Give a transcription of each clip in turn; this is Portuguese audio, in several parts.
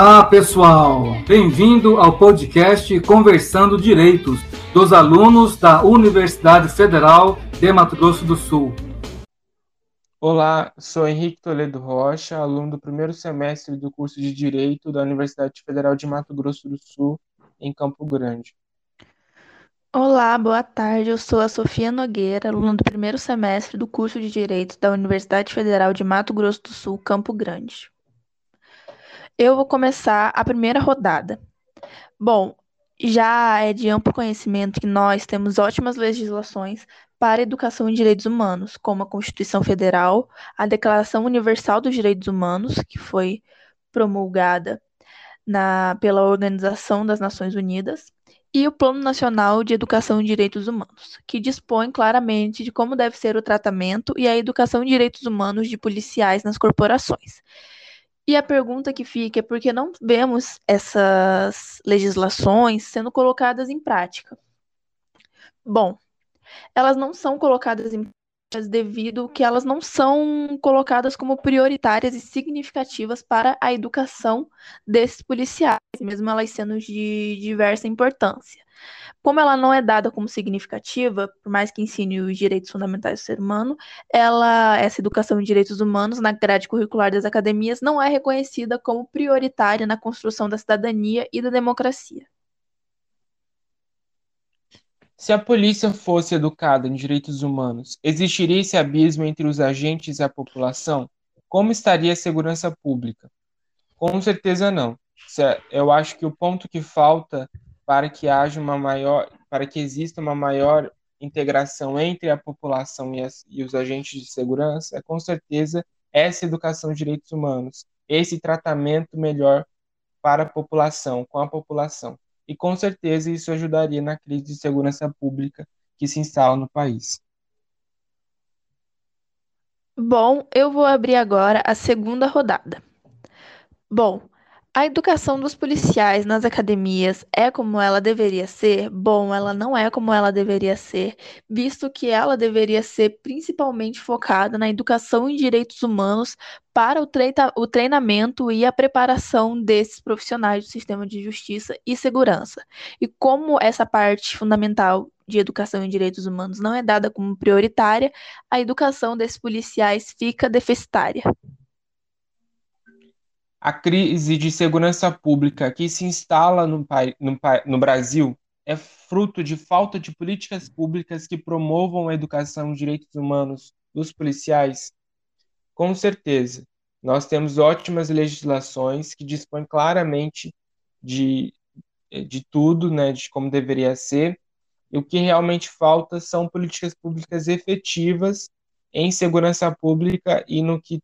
Olá, pessoal! Bem-vindo ao podcast Conversando Direitos dos alunos da Universidade Federal de Mato Grosso do Sul. Olá, sou Henrique Toledo Rocha, aluno do primeiro semestre do curso de Direito da Universidade Federal de Mato Grosso do Sul, em Campo Grande. Olá, boa tarde. Eu sou a Sofia Nogueira, aluna do primeiro semestre do curso de Direito da Universidade Federal de Mato Grosso do Sul, Campo Grande. Eu vou começar a primeira rodada. Bom, já é de amplo conhecimento que nós temos ótimas legislações para a educação em direitos humanos, como a Constituição Federal, a Declaração Universal dos Direitos Humanos, que foi promulgada na, pela Organização das Nações Unidas, e o Plano Nacional de Educação em Direitos Humanos, que dispõe claramente de como deve ser o tratamento e a educação em direitos humanos de policiais nas corporações. E a pergunta que fica é por que não vemos essas legislações sendo colocadas em prática? Bom, elas não são colocadas em devido que elas não são colocadas como prioritárias e significativas para a educação desses policiais, mesmo elas sendo de diversa importância. Como ela não é dada como significativa, por mais que ensine os direitos fundamentais do ser humano, ela, essa educação em direitos humanos na grade curricular das academias não é reconhecida como prioritária na construção da cidadania e da democracia. Se a polícia fosse educada em direitos humanos, existiria esse abismo entre os agentes e a população? Como estaria a segurança pública? Com certeza não. Eu acho que o ponto que falta para que haja uma maior, para que exista uma maior integração entre a população e, as, e os agentes de segurança, é com certeza essa educação de direitos humanos, esse tratamento melhor para a população, com a população. E com certeza isso ajudaria na crise de segurança pública que se instala no país. Bom, eu vou abrir agora a segunda rodada. Bom, a educação dos policiais nas academias é como ela deveria ser? Bom, ela não é como ela deveria ser, visto que ela deveria ser principalmente focada na educação em direitos humanos para o, o treinamento e a preparação desses profissionais do sistema de justiça e segurança. E como essa parte fundamental de educação em direitos humanos não é dada como prioritária, a educação desses policiais fica deficitária. A crise de segurança pública que se instala no, no, no Brasil é fruto de falta de políticas públicas que promovam a educação e direitos humanos dos policiais? Com certeza. Nós temos ótimas legislações que dispõem claramente de, de tudo, né, de como deveria ser, e o que realmente falta são políticas públicas efetivas em segurança pública e no que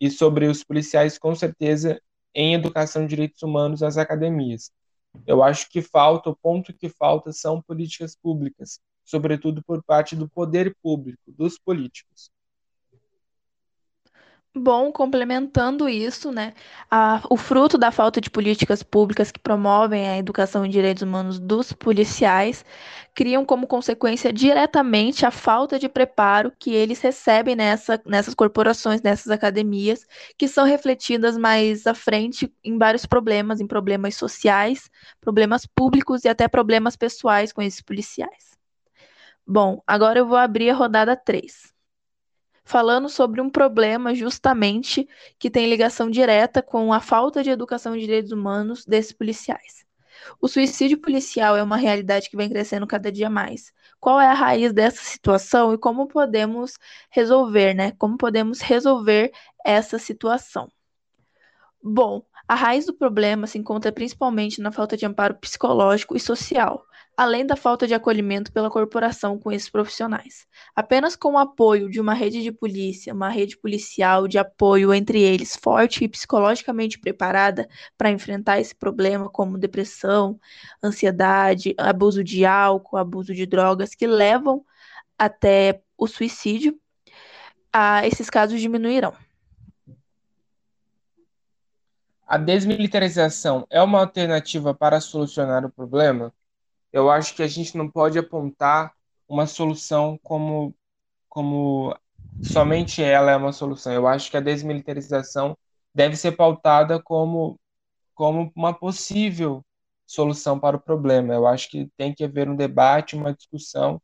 e sobre os policiais, com certeza, em educação de direitos humanos nas academias. Eu acho que falta, o ponto que falta são políticas públicas, sobretudo por parte do poder público, dos políticos. Bom, complementando isso, né, a, o fruto da falta de políticas públicas que promovem a educação em direitos humanos dos policiais criam como consequência diretamente a falta de preparo que eles recebem nessa, nessas corporações, nessas academias, que são refletidas mais à frente em vários problemas, em problemas sociais, problemas públicos e até problemas pessoais com esses policiais. Bom, agora eu vou abrir a rodada 3 falando sobre um problema justamente que tem ligação direta com a falta de educação de direitos humanos desses policiais. O suicídio policial é uma realidade que vem crescendo cada dia mais. Qual é a raiz dessa situação e como podemos resolver, né? Como podemos resolver essa situação? Bom, a raiz do problema se encontra principalmente na falta de amparo psicológico e social, além da falta de acolhimento pela corporação com esses profissionais. Apenas com o apoio de uma rede de polícia, uma rede policial de apoio entre eles forte e psicologicamente preparada para enfrentar esse problema, como depressão, ansiedade, abuso de álcool, abuso de drogas, que levam até o suicídio, a esses casos diminuirão. A desmilitarização é uma alternativa para solucionar o problema? Eu acho que a gente não pode apontar uma solução como, como somente ela é uma solução. Eu acho que a desmilitarização deve ser pautada como como uma possível solução para o problema. Eu acho que tem que haver um debate, uma discussão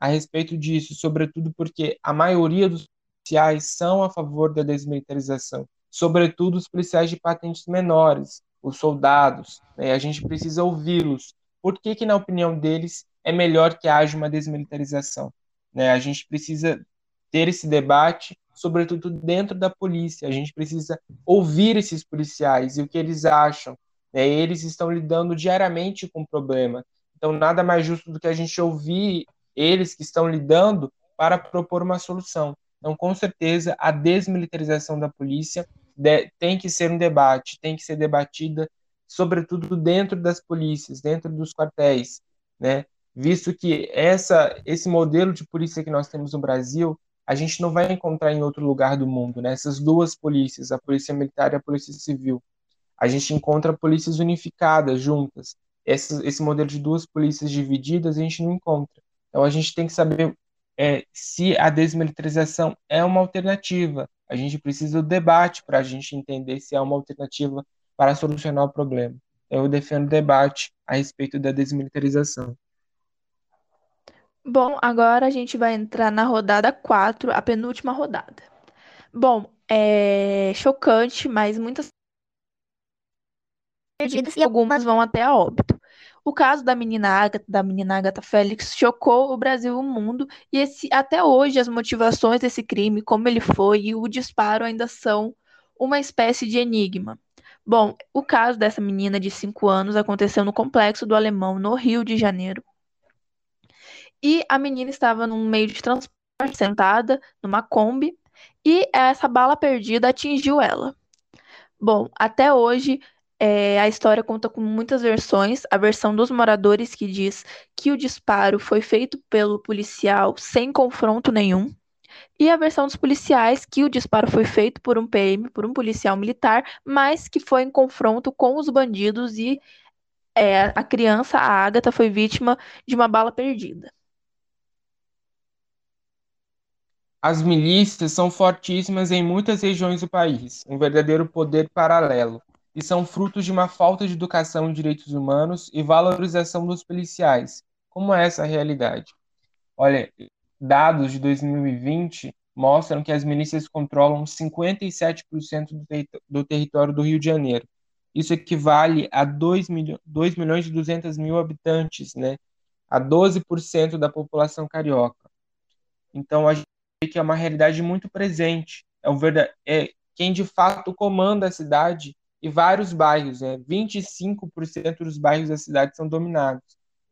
a respeito disso, sobretudo porque a maioria dos policiais são a favor da desmilitarização, sobretudo os policiais de patentes menores, os soldados, né? a gente precisa ouvi-los. Por que, que, na opinião deles, é melhor que haja uma desmilitarização? Né? A gente precisa ter esse debate, sobretudo dentro da polícia. A gente precisa ouvir esses policiais e o que eles acham. Né? Eles estão lidando diariamente com o problema. Então, nada mais justo do que a gente ouvir eles que estão lidando para propor uma solução. Então, com certeza, a desmilitarização da polícia tem que ser um debate, tem que ser debatida, sobretudo dentro das polícias, dentro dos quartéis, né? Visto que essa, esse modelo de polícia que nós temos no Brasil, a gente não vai encontrar em outro lugar do mundo, né? Essas duas polícias, a polícia militar e a polícia civil. A gente encontra polícias unificadas, juntas. Esse, esse modelo de duas polícias divididas a gente não encontra. Então a gente tem que saber é, se a desmilitarização é uma alternativa. A gente precisa do debate para a gente entender se é uma alternativa para solucionar o problema. Eu defendo debate a respeito da desmilitarização. Bom, agora a gente vai entrar na rodada 4, a penúltima rodada. Bom, é chocante, mas muitas perdidas e algumas vão até a óbito. O caso da menina Agatha, da menina Agatha Félix chocou o Brasil e o mundo, e esse, até hoje as motivações desse crime, como ele foi e o disparo ainda são uma espécie de enigma. Bom, o caso dessa menina de 5 anos aconteceu no Complexo do Alemão, no Rio de Janeiro. E a menina estava num meio de transporte, sentada numa Kombi, e essa bala perdida atingiu ela. Bom, até hoje é, a história conta com muitas versões. A versão dos moradores que diz que o disparo foi feito pelo policial sem confronto nenhum. E a versão dos policiais que o disparo foi feito por um PM, por um policial militar, mas que foi em confronto com os bandidos e é, a criança, a Agatha, foi vítima de uma bala perdida. As milícias são fortíssimas em muitas regiões do país, um verdadeiro poder paralelo e são frutos de uma falta de educação em direitos humanos e valorização dos policiais. Como é essa realidade? Olha, dados de 2020 mostram que as milícias controlam 57% do, ter do território do Rio de Janeiro. Isso equivale a 2, milho 2 milhões e 200 mil habitantes, né? a 12% da população carioca. Então, a gente vê que é uma realidade muito presente. É, um verdade, é quem de fato comanda a cidade e vários bairros, né? 25% dos bairros da cidade são dominados.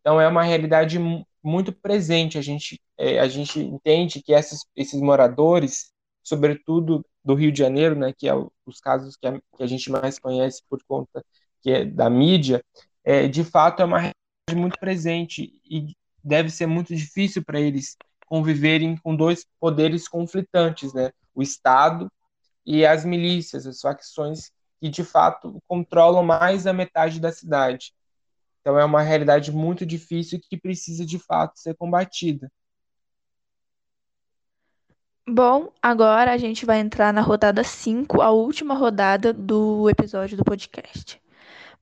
Então é uma realidade muito presente. A gente, é, a gente entende que esses, esses moradores, sobretudo do Rio de Janeiro, né, que é os casos que a, que a gente mais conhece por conta que é da mídia, é, de fato é uma realidade muito presente e deve ser muito difícil para eles conviverem com dois poderes conflitantes, né? O Estado e as milícias, as facções que de fato controlam mais da metade da cidade. Então é uma realidade muito difícil que precisa de fato ser combatida. Bom, agora a gente vai entrar na rodada 5, a última rodada do episódio do podcast.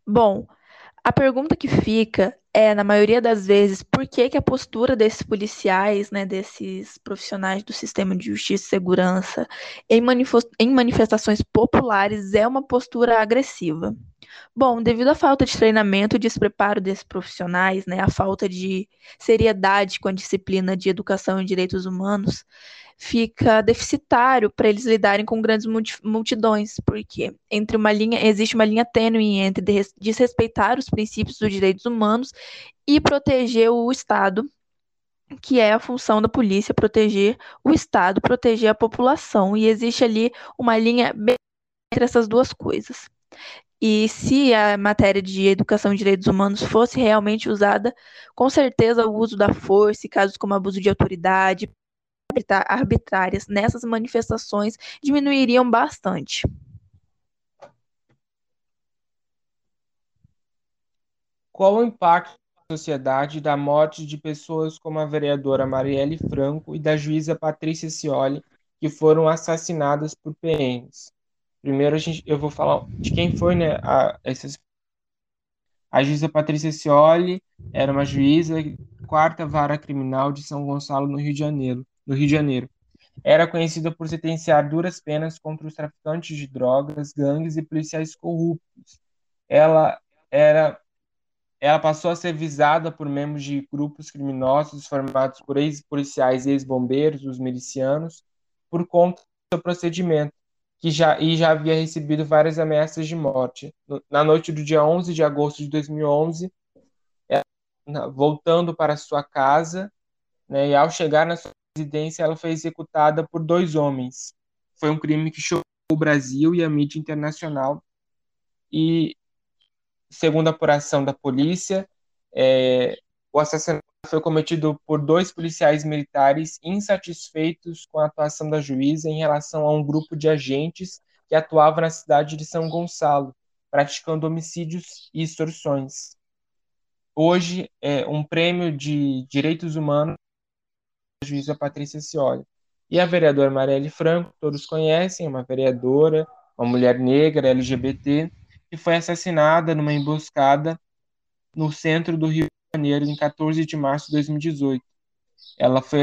Bom, a pergunta que fica é, na maioria das vezes, por que, que a postura desses policiais, né, desses profissionais do sistema de justiça e segurança em, em manifestações populares é uma postura agressiva? Bom, devido à falta de treinamento e despreparo desses profissionais, né, a falta de seriedade com a disciplina de educação e direitos humanos, fica deficitário para eles lidarem com grandes multidões, porque entre uma linha existe uma linha tênue entre desrespeitar os princípios dos direitos humanos e proteger o Estado, que é a função da polícia proteger o Estado, proteger a população, e existe ali uma linha entre essas duas coisas. E se a matéria de educação e direitos humanos fosse realmente usada, com certeza o uso da força casos como abuso de autoridade, arbitrárias nessas manifestações diminuiriam bastante. Qual o impacto na sociedade da morte de pessoas como a vereadora Marielle Franco e da juíza Patrícia Cioli, que foram assassinadas por PMs? Primeiro a gente, eu vou falar de quem foi, né, a, essas... a juíza Patrícia Cioli era uma juíza quarta vara criminal de São Gonçalo no Rio de Janeiro, no Rio de Janeiro. Era conhecida por sentenciar duras penas contra os traficantes de drogas, gangues e policiais corruptos. Ela era ela passou a ser visada por membros de grupos criminosos formados por ex-policiais e ex-bombeiros, os milicianos, por conta do seu procedimento, que já, e já havia recebido várias ameaças de morte. Na noite do dia 11 de agosto de 2011, ela, voltando para sua casa, né, e ao chegar na sua residência, ela foi executada por dois homens. Foi um crime que chocou o Brasil e a mídia internacional. E segundo a apuração da polícia, é, o assassinato foi cometido por dois policiais militares insatisfeitos com a atuação da juíza em relação a um grupo de agentes que atuava na cidade de São Gonçalo, praticando homicídios e extorsões. Hoje, é um prêmio de direitos humanos juíza Patrícia Cioli. E a vereadora Marielle Franco, todos conhecem, é uma vereadora, uma mulher negra, LGBT, que foi assassinada numa emboscada no centro do Rio de Janeiro em 14 de março de 2018. Ela foi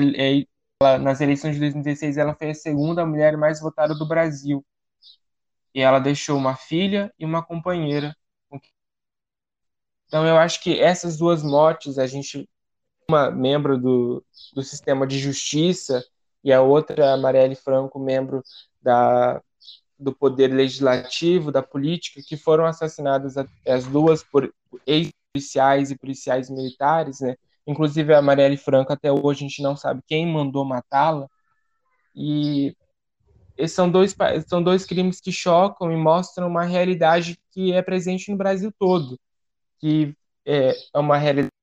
ela, nas eleições de 2016 ela foi a segunda mulher mais votada do Brasil. E ela deixou uma filha e uma companheira. Então eu acho que essas duas mortes, a gente uma membro do, do sistema de justiça e a outra, a Marielle Franco, membro da do poder legislativo, da política, que foram assassinadas as duas por ex-policiais e policiais militares, né? Inclusive a Marielle Franco até hoje a gente não sabe quem mandou matá-la. E esses são dois são dois crimes que chocam e mostram uma realidade que é presente no Brasil todo, que é, é uma realidade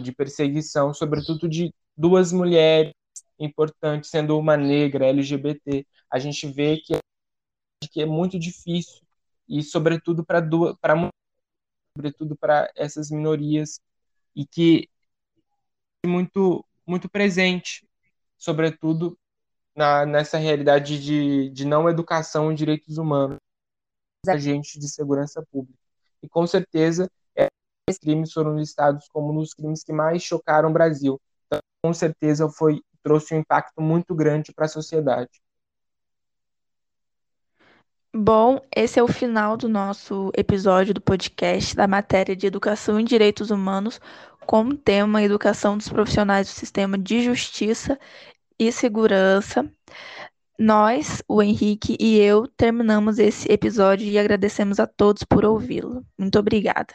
de perseguição, sobretudo de duas mulheres importantes, sendo uma negra LGBT. A gente vê que que é muito difícil e sobretudo para sobretudo para essas minorias e que é muito muito presente, sobretudo na, nessa realidade de, de não educação em direitos humanos, agentes de segurança pública. E com certeza crimes foram listados como nos crimes que mais chocaram o Brasil. Então, com certeza foi trouxe um impacto muito grande para a sociedade. Bom, esse é o final do nosso episódio do podcast da matéria de Educação e Direitos Humanos, com tema Educação dos Profissionais do Sistema de Justiça e Segurança. Nós, o Henrique e eu, terminamos esse episódio e agradecemos a todos por ouvi-lo. Muito obrigada.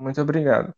Muito obrigado.